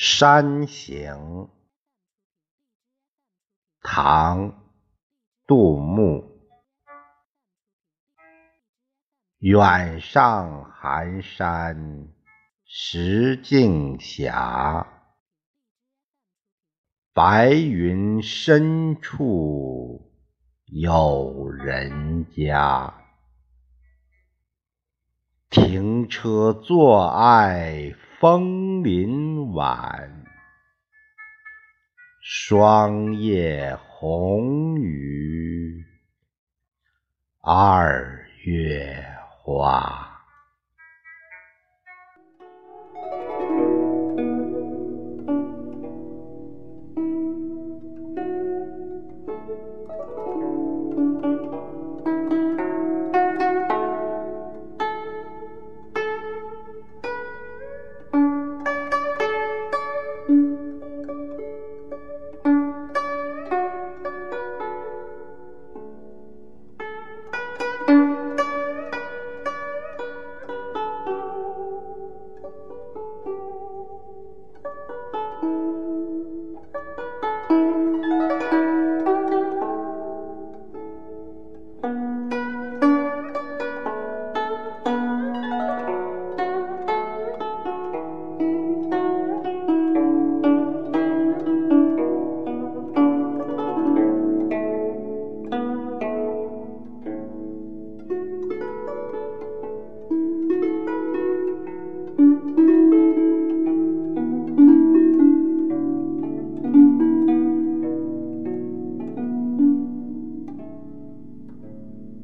山行，唐·杜牧。远上寒山石径斜，白云深处有人家。停车坐爱枫林晚，霜叶红于二月花。